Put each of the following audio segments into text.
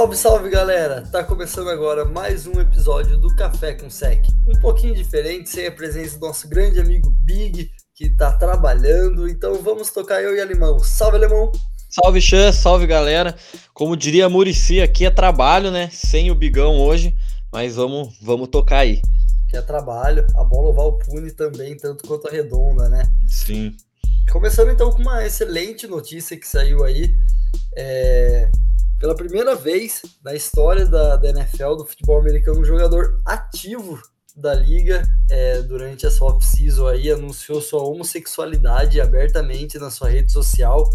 Salve, salve galera! Tá começando agora mais um episódio do Café com Sec. Um pouquinho diferente, sem a presença do nosso grande amigo Big, que tá trabalhando. Então vamos tocar eu e Alemão. Salve, Alemão! Salve, Chan, salve galera. Como diria Murici, aqui é trabalho, né? Sem o Bigão hoje, mas vamos, vamos tocar aí. Que é trabalho, a bola oval pune também, tanto quanto a redonda, né? Sim. Começando então com uma excelente notícia que saiu aí. É pela primeira vez na história da, da NFL, do futebol americano, um jogador ativo da liga é, durante essa off-season aí anunciou sua homossexualidade abertamente na sua rede social.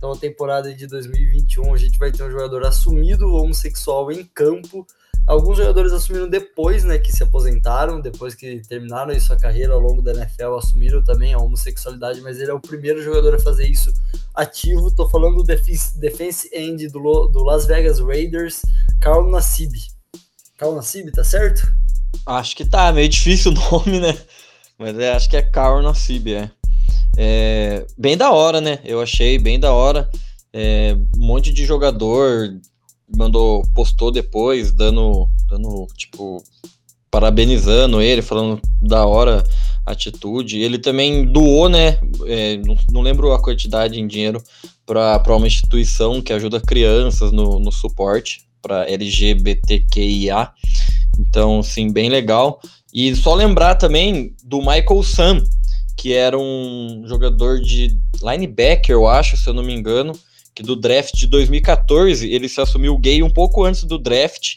Então, a temporada de 2021 a gente vai ter um jogador assumido homossexual em campo Alguns jogadores assumiram depois, né, que se aposentaram, depois que terminaram sua carreira ao longo da NFL, assumiram também a homossexualidade, mas ele é o primeiro jogador a fazer isso ativo. Tô falando do defense end do, do Las Vegas Raiders, Carl Nassib. Carl Nassib, tá certo? Acho que tá, meio difícil o nome, né? Mas é, acho que é Carl Nassib, é. É. Bem da hora, né? Eu achei bem da hora. É, um monte de jogador mandou, postou depois, dando, dando, tipo, parabenizando ele, falando da hora atitude. Ele também doou, né? É, não, não, lembro a quantidade em dinheiro para uma instituição que ajuda crianças no, no suporte para LGBTQIA. Então, sim, bem legal. E só lembrar também do Michael Sam, que era um jogador de linebacker, eu acho, se eu não me engano, que do draft de 2014 ele se assumiu gay um pouco antes do draft.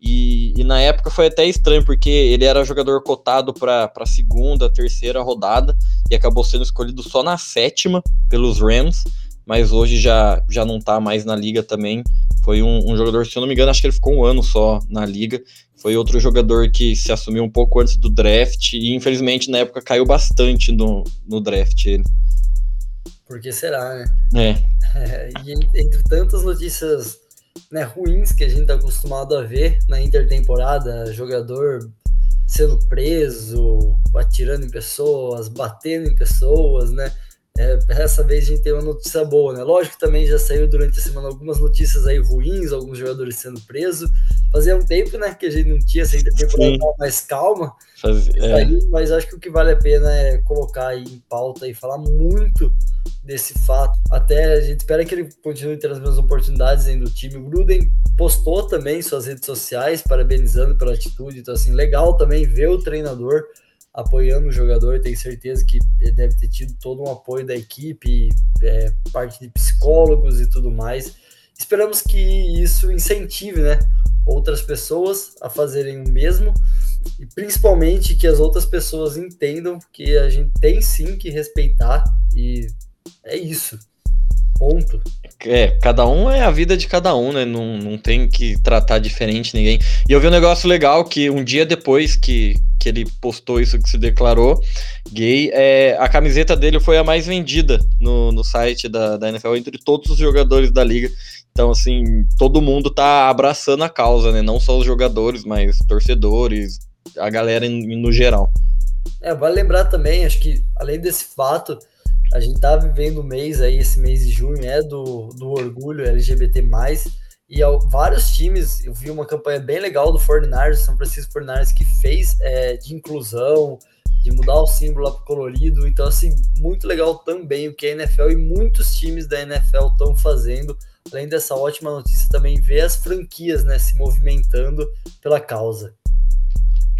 E, e na época foi até estranho, porque ele era jogador cotado para segunda, terceira rodada e acabou sendo escolhido só na sétima pelos Rams, mas hoje já, já não está mais na liga também. Foi um, um, jogador, se eu não me engano, acho que ele ficou um ano só na liga. Foi outro jogador que se assumiu um pouco antes do draft e infelizmente na época caiu bastante no, no draft ele. Porque será, né? É. é e entre tantas notícias né, ruins que a gente tá acostumado a ver na intertemporada, jogador sendo preso, atirando em pessoas, batendo em pessoas, né? É, dessa vez a gente tem uma notícia boa, né? Lógico que também já saiu durante a semana algumas notícias aí ruins, alguns jogadores sendo presos. Fazia um tempo, né, que a gente não tinha essa intertemporada mais calma. Faz, é. aí, mas acho que o que vale a pena é colocar aí em pauta e falar muito desse fato. Até a gente espera que ele continue tendo as mesmas oportunidades dentro do time. O Gruden postou também suas redes sociais, parabenizando pela atitude. Então, assim, legal também ver o treinador apoiando o jogador. Tenho certeza que deve ter tido todo um apoio da equipe, é, parte de psicólogos e tudo mais. Esperamos que isso incentive, né? Outras pessoas a fazerem o mesmo e principalmente que as outras pessoas entendam que a gente tem sim que respeitar e é isso. Ponto. É, cada um é a vida de cada um, né? Não, não tem que tratar diferente ninguém. E eu vi um negócio legal que um dia depois que, que ele postou isso que se declarou gay, é, a camiseta dele foi a mais vendida no, no site da, da NFL entre todos os jogadores da liga. Então, assim, todo mundo tá abraçando a causa, né? Não só os jogadores, mas torcedores, a galera no geral. É, vale lembrar também, acho que além desse fato, a gente tá vivendo o mês aí, esse mês de junho é do, do orgulho LGBT+, e ao, vários times, eu vi uma campanha bem legal do 49ers, São Francisco 49ers, que fez é, de inclusão, de mudar o símbolo lá pro colorido, então assim, muito legal também o que a NFL e muitos times da NFL estão fazendo, além dessa ótima notícia também ver as franquias, né, se movimentando pela causa.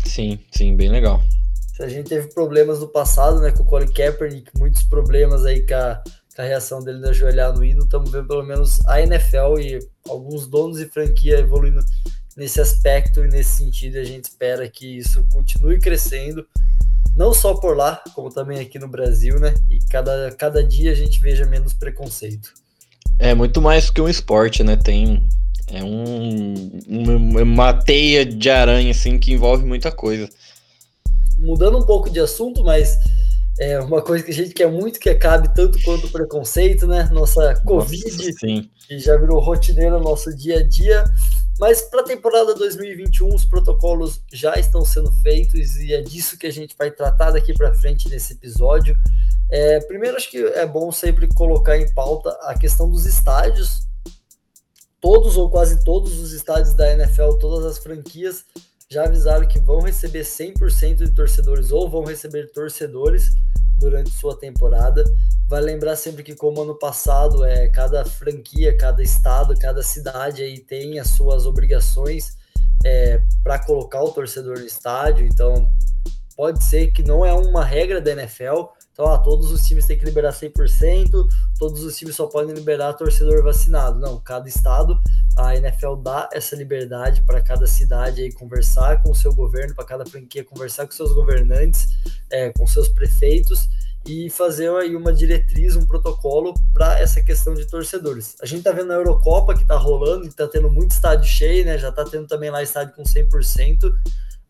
Sim, sim, bem legal. A gente teve problemas no passado, né, com o Colin Kaepernick, muitos problemas aí com a, a reação dele de ajoelhar no hino, estamos vendo pelo menos a NFL e alguns donos de franquia evoluindo nesse aspecto e nesse sentido. A gente espera que isso continue crescendo, não só por lá, como também aqui no Brasil, né? E cada, cada dia a gente veja menos preconceito. É muito mais que um esporte, né? Tem é um, uma teia de aranha assim que envolve muita coisa mudando um pouco de assunto, mas é uma coisa que a gente quer muito que acabe tanto quanto o preconceito, né? Nossa Covid, Nossa, que já virou rotineiro no nosso dia a dia. Mas para a temporada 2021, os protocolos já estão sendo feitos e é disso que a gente vai tratar daqui para frente nesse episódio. É, primeiro, acho que é bom sempre colocar em pauta a questão dos estádios. todos ou quase todos os estádios da NFL, todas as franquias já avisaram que vão receber 100% de torcedores ou vão receber torcedores durante sua temporada. Vai lembrar sempre que como ano passado é cada franquia, cada estado, cada cidade aí tem as suas obrigações é, para colocar o torcedor no estádio. Então pode ser que não é uma regra da NFL, então, ah, todos os times têm que liberar 100%, todos os times só podem liberar torcedor vacinado. Não, cada estado, a NFL dá essa liberdade para cada cidade aí conversar com o seu governo, para cada franquia conversar com seus governantes, é, com seus prefeitos e fazer aí uma diretriz, um protocolo para essa questão de torcedores. A gente está vendo a Eurocopa que está rolando, está tendo muito estádio cheio, né? Já está tendo também lá estádio com 100%.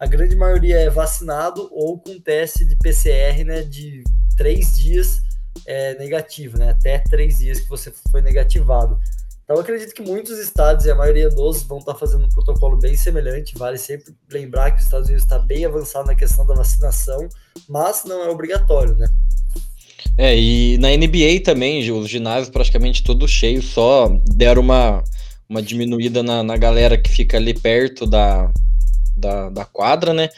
A grande maioria é vacinado ou com teste de PCR, né, de três dias é, negativo, né? Até três dias que você foi negativado. Então, acredito que muitos estados e a maioria dos vão estar fazendo um protocolo bem semelhante. Vale sempre lembrar que os Estados Unidos está bem avançado na questão da vacinação, mas não é obrigatório, né? É, e na NBA também, os ginásios praticamente todos cheios, só deram uma, uma diminuída na, na galera que fica ali perto da, da, da quadra, né?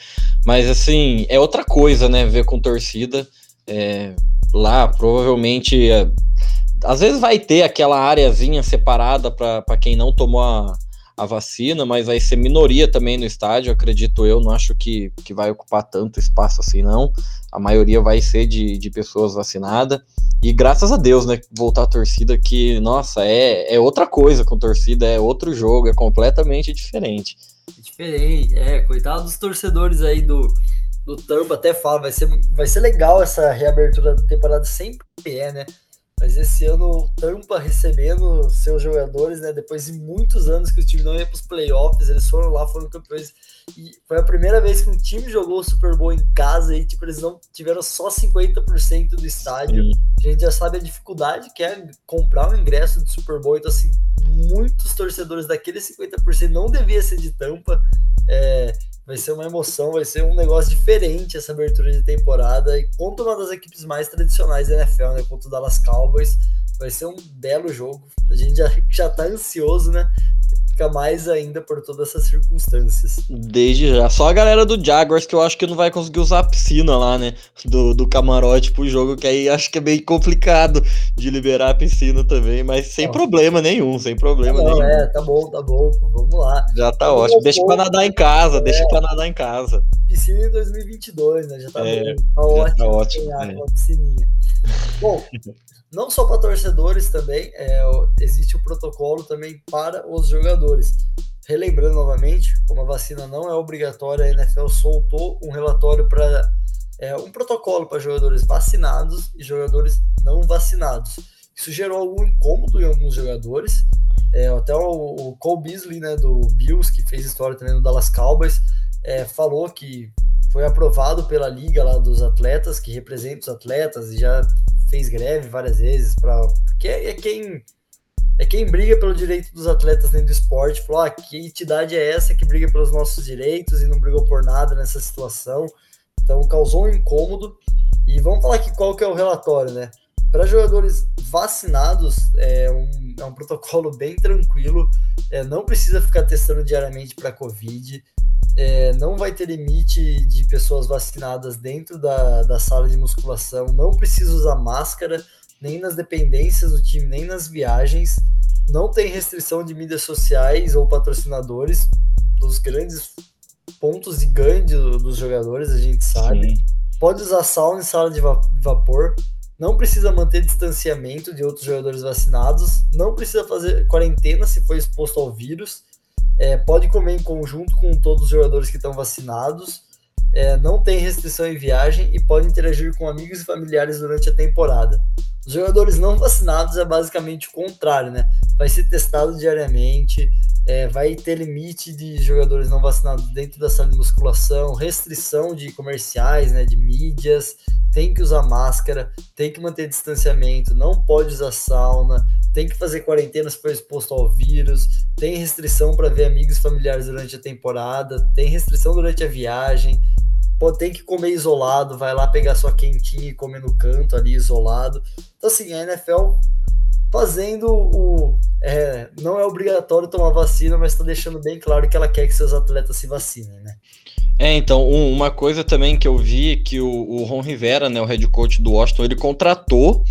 Mas assim, é outra coisa, né? Ver com torcida. É, lá provavelmente é, às vezes vai ter aquela áreazinha separada para quem não tomou a, a vacina, mas vai ser minoria também no estádio, acredito eu. Não acho que, que vai ocupar tanto espaço assim, não. A maioria vai ser de, de pessoas vacinadas. E graças a Deus, né? Voltar a torcida, que, nossa, é, é outra coisa com torcida, é outro jogo, é completamente diferente. Diferente, é. Coitado dos torcedores aí do, do Tampa até fala, vai ser, vai ser legal essa reabertura da temporada, sempre é, né? Mas esse ano o Tampa recebendo seus jogadores, né? Depois de muitos anos que o time não ia para os playoffs, eles foram lá, foram campeões. E foi a primeira vez que um time jogou o Super Bowl em casa e, tipo, eles não tiveram só 50% do estádio. Sim. A gente já sabe a dificuldade que é comprar um ingresso de Super Bowl. Então, assim, muitos torcedores daqueles 50% não devia ser de Tampa. É, vai ser uma emoção, vai ser um negócio diferente essa abertura de temporada e contra uma das equipes mais tradicionais da NFL, né? Contra o Dallas Cowboys. Vai ser um belo jogo. A gente já, já tá ansioso, né? Fica mais ainda por todas essas circunstâncias. Desde já. Só a galera do Jaguars que eu acho que não vai conseguir usar a piscina lá, né? Do, do camarote pro jogo, que aí acho que é meio complicado de liberar a piscina também, mas sem problema nenhum, sem problema tá bom, nenhum. É, tá bom, tá bom, vamos lá. Já tá vamos ótimo. Deixa pra nadar em casa, é. deixa pra nadar em casa. Piscina em 2022, né? Já tá, é, bom, tá já ótimo. Tá ótimo. É. Uma piscininha. Bom, não só para torcedores também, é, existe o protocolo também para os jogadores. Relembrando novamente, como a vacina não é obrigatória, a NFL soltou um relatório para é, um protocolo para jogadores vacinados e jogadores não vacinados. Isso gerou algum incômodo em alguns jogadores. É, até o, o Cole Beasley, né, do Bills, que fez história também no Dallas Cowboys, é, falou que foi aprovado pela liga lá dos atletas, que representa os atletas e já fez greve várias vezes para porque é, quem é quem briga pelo direito dos atletas dentro do esporte, falou, ah, que entidade é essa que briga pelos nossos direitos e não brigou por nada nessa situação. Então causou um incômodo. E vamos falar aqui qual que é o relatório, né? Para jogadores vacinados, é um, é um protocolo bem tranquilo, é, não precisa ficar testando diariamente para Covid é, não vai ter limite de pessoas vacinadas dentro da, da sala de musculação, não precisa usar máscara, nem nas dependências do time, nem nas viagens, não tem restrição de mídias sociais ou patrocinadores, dos grandes pontos de ganho dos jogadores, a gente sabe. Sim. Pode usar sauna em sala de vapor, não precisa manter distanciamento de outros jogadores vacinados, não precisa fazer quarentena se for exposto ao vírus é, pode comer em conjunto com todos os jogadores que estão vacinados, é, não tem restrição em viagem e pode interagir com amigos e familiares durante a temporada. Os jogadores não vacinados é basicamente o contrário, né? Vai ser testado diariamente, é, vai ter limite de jogadores não vacinados dentro da sala de musculação, restrição de comerciais, né, de mídias, tem que usar máscara, tem que manter distanciamento, não pode usar sauna, tem que fazer quarentena se for exposto ao vírus, tem restrição para ver amigos familiares durante a temporada, tem restrição durante a viagem, pô, tem que comer isolado, vai lá pegar sua quentinha e comer no canto ali isolado. Então, assim, a NFL fazendo o, é, não é obrigatório tomar vacina, mas está deixando bem claro que ela quer que seus atletas se vacinem, né? É, então, um, uma coisa também que eu vi é que o, o Ron Rivera, né, o head coach do Washington, ele contratou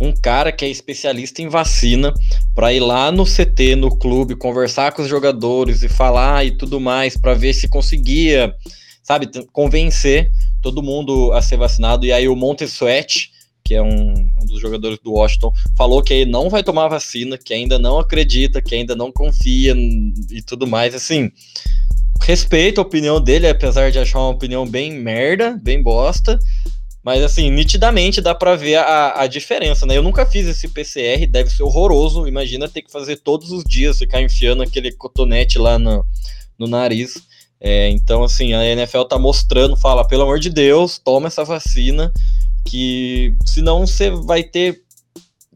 um cara que é especialista em vacina para ir lá no CT, no clube, conversar com os jogadores e falar e tudo mais, para ver se conseguia, sabe, convencer todo mundo a ser vacinado. E aí o Montesuet, que é um, um, dos jogadores do Washington, falou que ele não vai tomar vacina, que ainda não acredita, que ainda não confia e tudo mais, assim respeito a opinião dele, apesar de achar uma opinião bem merda, bem bosta. Mas assim, nitidamente dá para ver a, a diferença, né? Eu nunca fiz esse PCR, deve ser horroroso. Imagina ter que fazer todos os dias, ficar enfiando aquele cotonete lá no, no nariz. É, então, assim, a NFL tá mostrando, fala, pelo amor de Deus, toma essa vacina, que senão você vai ter.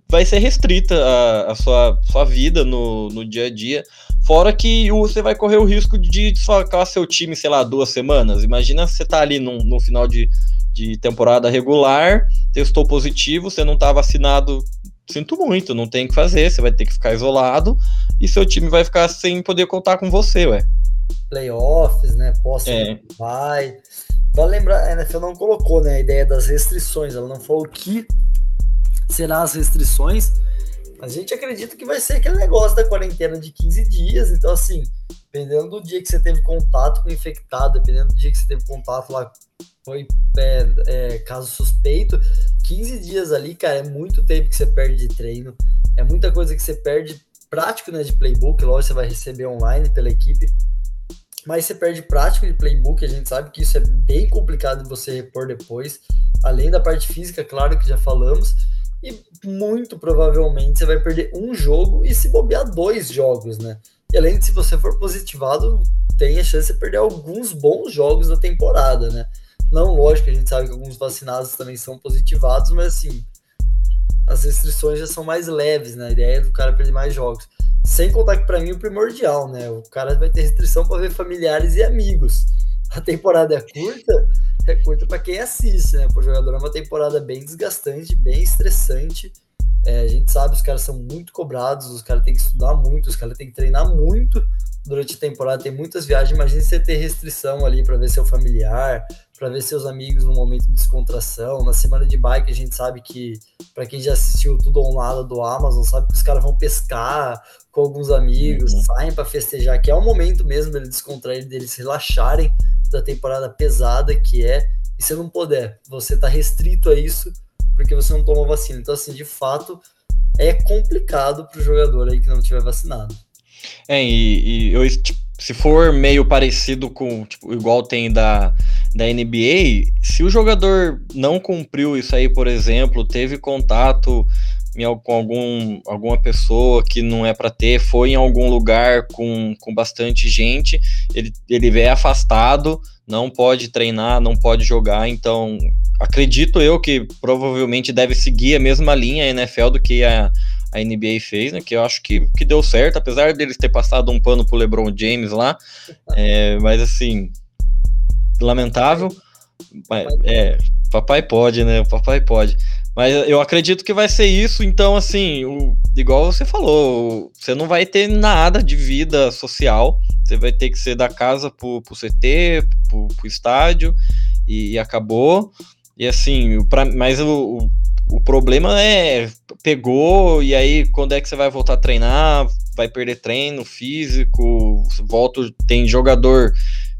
Vai ser restrita a, a sua, sua vida no, no dia a dia. Fora que você vai correr o risco de desfocar seu time, sei lá, duas semanas. Imagina você tá ali no, no final de, de temporada regular, testou positivo, você não tá vacinado. Sinto muito, não tem o que fazer, você vai ter que ficar isolado e seu time vai ficar sem poder contar com você, ué. Playoffs, né? Posso é. vai. Vale lembrar, a NFL não colocou né, a ideia das restrições, ela não falou que será as restrições, a gente acredita que vai ser aquele negócio da quarentena de 15 dias. Então, assim, dependendo do dia que você teve contato com o infectado, dependendo do dia que você teve contato lá, foi é, é, caso suspeito, 15 dias ali, cara, é muito tempo que você perde de treino. É muita coisa que você perde prático né, de playbook. Lógico, você vai receber online pela equipe. Mas você perde prático de playbook. A gente sabe que isso é bem complicado de você repor depois. Além da parte física, claro que já falamos e muito provavelmente você vai perder um jogo e se bobear dois jogos, né? E além de se você for positivado, tem a chance de perder alguns bons jogos da temporada, né? Não, lógico, a gente sabe que alguns vacinados também são positivados, mas assim, as restrições já são mais leves, né? A ideia é do cara perder mais jogos. Sem contar que para mim é o primordial, né? O cara vai ter restrição para ver familiares e amigos. A temporada é curta, é curta para quem assiste, né? Pro jogador é uma temporada bem desgastante, bem estressante. É, a gente sabe, os caras são muito cobrados, os caras têm que estudar muito, os caras têm que treinar muito durante a temporada, tem muitas viagens. Imagina você ter restrição ali para ver seu familiar, para ver seus amigos no momento de descontração. Na semana de bike, a gente sabe que, para quem já assistiu tudo nada do Amazon, sabe que os caras vão pescar com alguns amigos, uhum. saem para festejar, que é o momento mesmo deles descontrair, deles relaxarem da temporada pesada que é, e se não puder, você tá restrito a isso porque você não tomou vacina. Então, assim, de fato, é complicado pro jogador aí que não tiver vacinado. É, e, e eu, tipo, se for meio parecido com, tipo, igual tem da, da NBA, se o jogador não cumpriu isso aí, por exemplo, teve contato com algum, alguma pessoa que não é para ter, foi em algum lugar com, com bastante gente, ele, ele é afastado, não pode treinar, não pode jogar, então acredito eu que provavelmente deve seguir a mesma linha a NFL do que a, a NBA fez, né? Que eu acho que, que deu certo, apesar deles ter passado um pano pro LeBron James lá, é, mas assim, lamentável. É, papai pode, né? Papai pode. Mas eu acredito que vai ser isso, então, assim, o, igual você falou, você não vai ter nada de vida social, você vai ter que ser da casa pro, pro CT, pro, pro estádio, e, e, acabou. E assim, pra, mas o, o, o problema é, pegou, e aí quando é que você vai voltar a treinar? Vai perder treino físico, volta, tem jogador,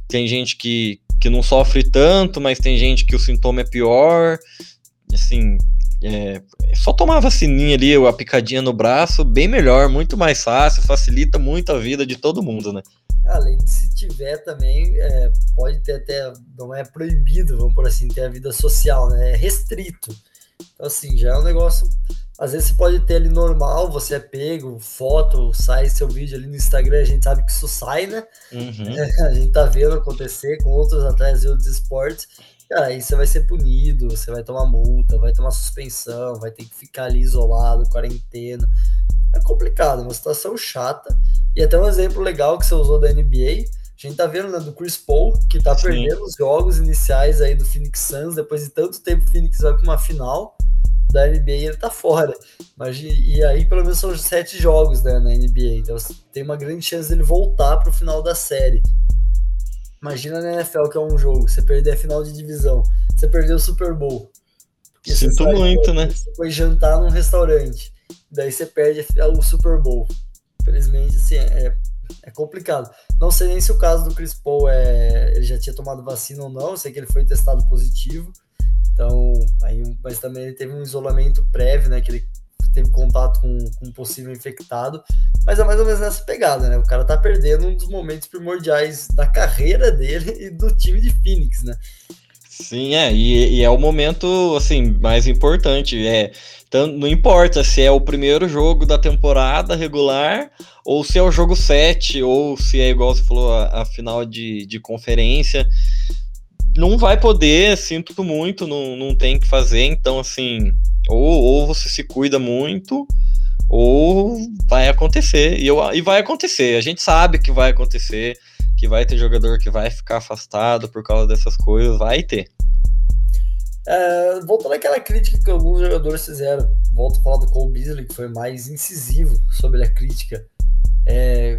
tem gente que, que não sofre tanto, mas tem gente que o sintoma é pior. Assim, é, só tomar a vacininha ali, a picadinha no braço, bem melhor, muito mais fácil, facilita muito a vida de todo mundo, né? Além de se tiver também, é, pode ter até, não é proibido, vamos por assim, ter a vida social, né? É restrito. Então, assim, já é um negócio. Às vezes você pode ter ali normal, você é pego, foto, sai seu vídeo ali no Instagram, a gente sabe que isso sai, né? Uhum. É, a gente tá vendo acontecer com outros atletas e outros esportes. Cara, aí você vai ser punido, você vai tomar multa, vai tomar suspensão, vai ter que ficar ali isolado, quarentena. É complicado, uma situação chata. E até um exemplo legal que você usou da NBA. A gente tá vendo, né, do Chris Paul, que tá Sim. perdendo os jogos iniciais aí do Phoenix Suns, depois de tanto tempo o Phoenix vai para uma final. da NBA ele tá fora. Mas, e aí, pelo menos, são sete jogos né, na NBA. Então tem uma grande chance dele voltar pro final da série. Imagina na NFL que é um jogo, você perder a final de divisão, você perdeu o Super Bowl. Sinto muito, né? Você foi jantar num restaurante, daí você perde o Super Bowl. Infelizmente, assim, é, é complicado. Não sei nem se o caso do Chris Paul é, ele já tinha tomado vacina ou não, sei que ele foi testado positivo. Então, aí, mas também ele teve um isolamento prévio, né? Que ele teve contato com, com um possível infectado. Mas é mais ou menos nessa pegada, né? O cara tá perdendo um dos momentos primordiais da carreira dele e do time de Phoenix, né? Sim, é, e, e é o momento, assim, mais importante, é, então, não importa se é o primeiro jogo da temporada regular, ou se é o jogo 7, ou se é igual você falou, a, a final de, de conferência, não vai poder, sinto muito, não, não tem que fazer, então assim, ou, ou você se cuida muito, ou vai acontecer, e, eu, e vai acontecer, a gente sabe que vai acontecer, que vai ter jogador que vai ficar afastado por causa dessas coisas, vai ter. É, voltando àquela crítica que alguns jogadores fizeram, volto a falar do Cole Beasley, que foi mais incisivo sobre a crítica. É,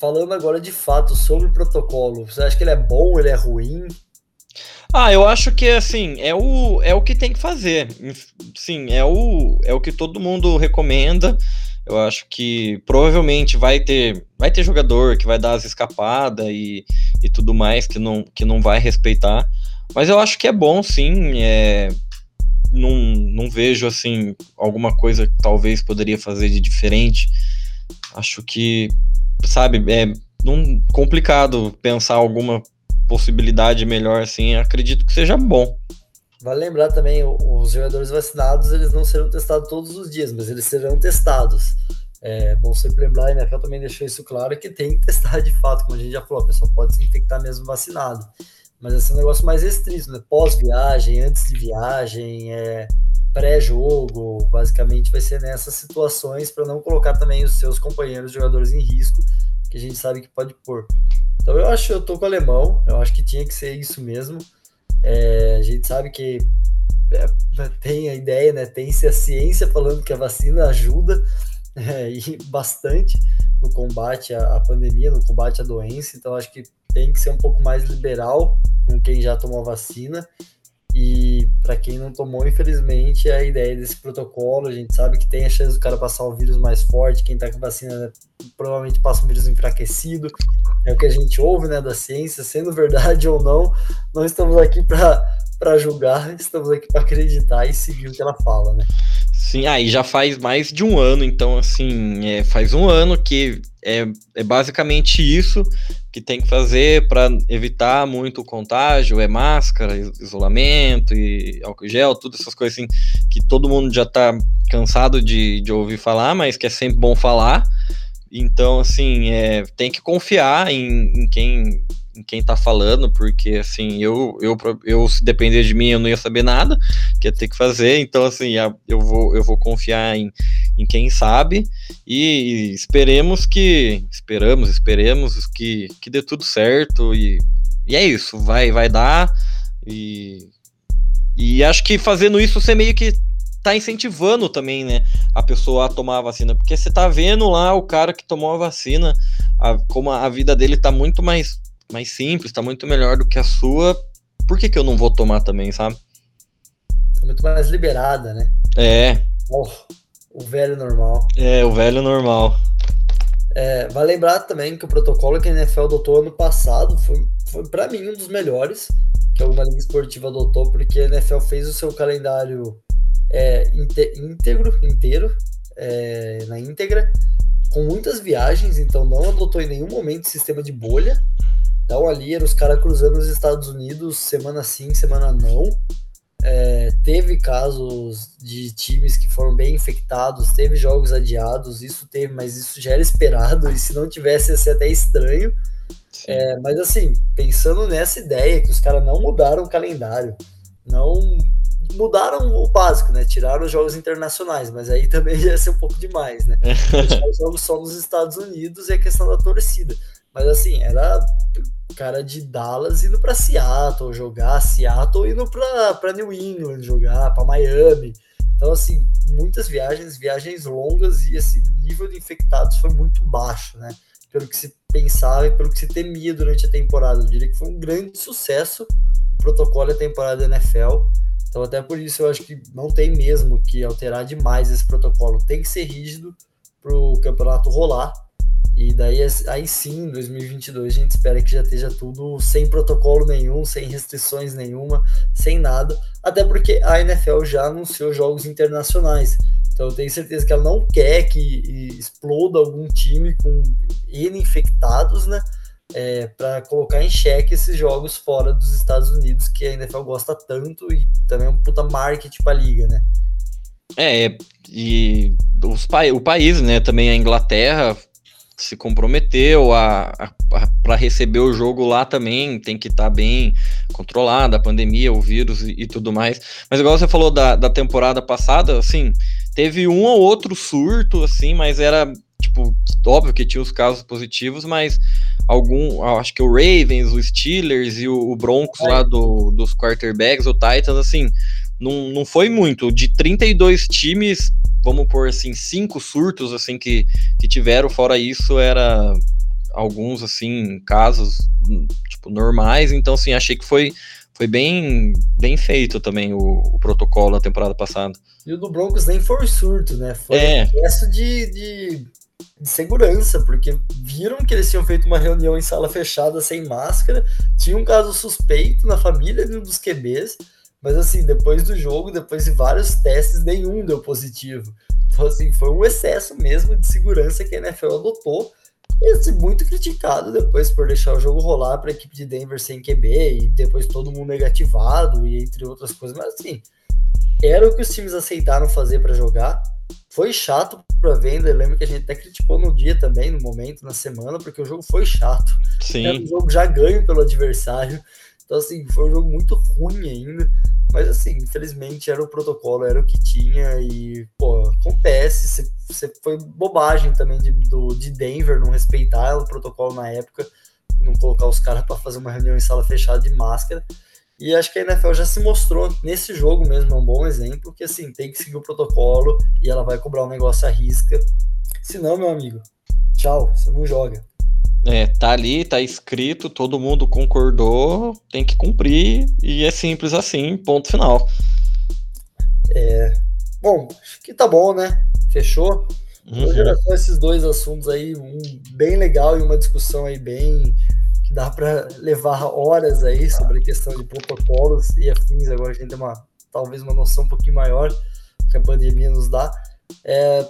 falando agora de fato sobre o protocolo, você acha que ele é bom, ele é ruim? Ah, eu acho que assim, é o, é o que tem que fazer. Sim, é o, é o que todo mundo recomenda. Eu acho que provavelmente vai ter, vai ter jogador que vai dar as escapadas e, e tudo mais que não, que não vai respeitar. Mas eu acho que é bom, sim. É, não, não vejo assim alguma coisa que talvez poderia fazer de diferente. Acho que, sabe, é não, complicado pensar alguma possibilidade melhor assim. Acredito que seja bom. Vale lembrar também, os jogadores vacinados, eles não serão testados todos os dias, mas eles serão testados. É bom sempre lembrar, a NFL também deixou isso claro, que tem que testar de fato, como a gente já falou, a pessoa pode se infectar mesmo vacinado. Mas esse é um negócio mais restrito, né? Pós-viagem, antes de viagem, é, pré-jogo, basicamente vai ser nessas situações para não colocar também os seus companheiros jogadores em risco, que a gente sabe que pode pôr. Então eu acho, eu tô com o alemão, eu acho que tinha que ser isso mesmo. É, a gente sabe que é, tem a ideia, né? Tem-se a ciência falando que a vacina ajuda é, e bastante no combate à, à, pandemia, no combate à doença. Então acho que tem que ser um pouco mais liberal com quem já tomou a vacina. E para quem não tomou, infelizmente, a ideia desse protocolo, a gente sabe que tem a chance do cara passar o vírus mais forte, quem tá com vacina né, provavelmente passa um vírus enfraquecido. É o que a gente ouve, né, da ciência, sendo verdade ou não, não estamos aqui para julgar, estamos aqui para acreditar e seguir o que ela fala, né? Sim, aí ah, já faz mais de um ano, então assim, é, faz um ano que é, é basicamente isso que tem que fazer para evitar muito o contágio, é máscara, isolamento e álcool gel, todas essas coisas assim que todo mundo já está cansado de, de ouvir falar, mas que é sempre bom falar. Então, assim, é, tem que confiar em, em quem em quem tá falando, porque assim, eu, eu, eu se depender de mim, eu não ia saber nada, que ia ter que fazer, então assim, eu vou, eu vou confiar em, em quem sabe e esperemos que, esperamos, esperemos que, que dê tudo certo e, e é isso, vai, vai dar e, e acho que fazendo isso você meio que tá incentivando também, né, a pessoa a tomar a vacina, porque você tá vendo lá o cara que tomou a vacina, a, como a, a vida dele tá muito mais mais simples, tá muito melhor do que a sua, por que, que eu não vou tomar também, sabe? Tá muito mais liberada, né? É. Oh, o velho normal. É, o velho normal. É, vai lembrar também que o protocolo que a NFL adotou ano passado foi, foi para mim, um dos melhores que alguma liga esportiva adotou, porque a NFL fez o seu calendário é, íntegro, inteiro, é, na íntegra, com muitas viagens, então não adotou em nenhum momento sistema de bolha, então ali eram os caras cruzando os Estados Unidos semana sim, semana não. É, teve casos de times que foram bem infectados, teve jogos adiados, isso teve, mas isso já era esperado, e se não tivesse ia ser até estranho. É, mas assim, pensando nessa ideia que os caras não mudaram o calendário, não mudaram o básico, né? Tiraram os jogos internacionais, mas aí também ia ser um pouco demais, né? os jogos só nos Estados Unidos e a questão da torcida. Mas assim, era cara de Dallas indo para Seattle jogar, Seattle indo para New England jogar, para Miami. Então, assim, muitas viagens, viagens longas e esse nível de infectados foi muito baixo, né? Pelo que se pensava e pelo que se temia durante a temporada. Eu diria que foi um grande sucesso o protocolo da temporada da NFL. Então, até por isso, eu acho que não tem mesmo que alterar demais esse protocolo. Tem que ser rígido para o campeonato rolar. E daí, aí sim, em 2022, a gente espera que já esteja tudo sem protocolo nenhum, sem restrições nenhuma, sem nada. Até porque a NFL já anunciou jogos internacionais. Então eu tenho certeza que ela não quer que exploda algum time com N infectados, né? É, para colocar em xeque esses jogos fora dos Estados Unidos, que a NFL gosta tanto e também é um puta marketing pra liga, né? É, e os, o país, né, também a Inglaterra se comprometeu a, para receber o jogo lá também tem que estar tá bem controlada a pandemia, o vírus e, e, tudo mais. Mas igual você falou da, da temporada passada, assim, teve um ou outro surto, assim, mas era tipo óbvio que tinha os casos positivos, mas algum, acho que o Ravens, o Steelers e o, o Broncos é. lá do, dos quarterbacks, o Titans, assim, não, não foi muito. De 32 times, vamos por assim, cinco surtos assim que, que tiveram, fora isso, era alguns assim, casos tipo normais, então assim, achei que foi foi bem bem feito também o, o protocolo na temporada passada. E o do Broncos nem foi surto, né? Foi é. um de, de, de segurança, porque viram que eles tinham feito uma reunião em sala fechada sem máscara, tinha um caso suspeito na família de um dos QBs, mas assim, depois do jogo, depois de vários testes, nenhum deu positivo. Então, assim, foi um excesso mesmo de segurança que a NFL adotou. E assim, muito criticado depois por deixar o jogo rolar para a equipe de Denver sem QB e depois todo mundo negativado e entre outras coisas. Mas assim, era o que os times aceitaram fazer para jogar. Foi chato para venda. Eu lembro que a gente até criticou no dia também, no momento, na semana, porque o jogo foi chato. Sim. Era um jogo já ganho pelo adversário. Então, assim, foi um jogo muito ruim ainda. Mas, assim, infelizmente era o protocolo, era o que tinha. E, pô, acontece. Você foi bobagem também de, do, de Denver não respeitar o protocolo na época, não colocar os caras para fazer uma reunião em sala fechada de máscara. E acho que a NFL já se mostrou nesse jogo mesmo, é um bom exemplo, que assim, tem que seguir o protocolo e ela vai cobrar um negócio à risca. Se não, meu amigo, tchau, você não joga. É, tá ali, tá escrito, todo mundo concordou, tem que cumprir e é simples assim, ponto final. É, bom, acho que tá bom, né? Fechou? Uhum. Hoje era só esses dois assuntos aí, um bem legal e uma discussão aí bem que dá para levar horas aí sobre a questão de protocolos e afins. Agora a gente tem uma talvez uma noção um pouquinho maior que a pandemia nos dá. É,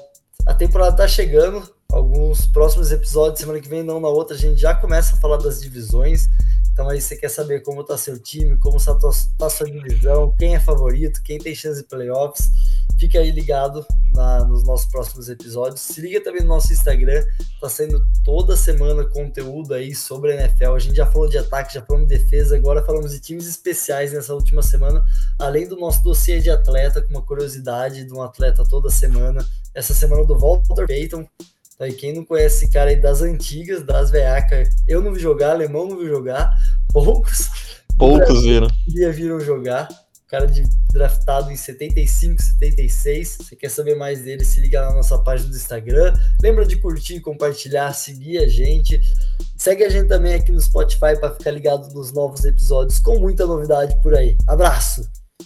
a temporada tá chegando, alguns próximos episódios, semana que vem, não na outra, a gente já começa a falar das divisões. Então aí você quer saber como tá seu time, como está tá sua divisão, quem é favorito, quem tem chance de playoffs. Fica aí ligado na, nos nossos próximos episódios. Se liga também no nosso Instagram, tá saindo toda semana conteúdo aí sobre a NFL. A gente já falou de ataque, já falamos de defesa, agora falamos de times especiais nessa última semana, além do nosso dossiê de atleta, com uma curiosidade de um atleta toda semana. Essa semana do Walter Payton, Aí quem não conhece esse cara aí das antigas, das veacas, eu não vi jogar, alemão não vi jogar, poucos. Poucos viram. viram jogar. O cara de draftado em 75, 76. Você quer saber mais dele? Se liga na nossa página do Instagram. Lembra de curtir, compartilhar, seguir a gente. Segue a gente também aqui no Spotify para ficar ligado nos novos episódios com muita novidade por aí. Abraço!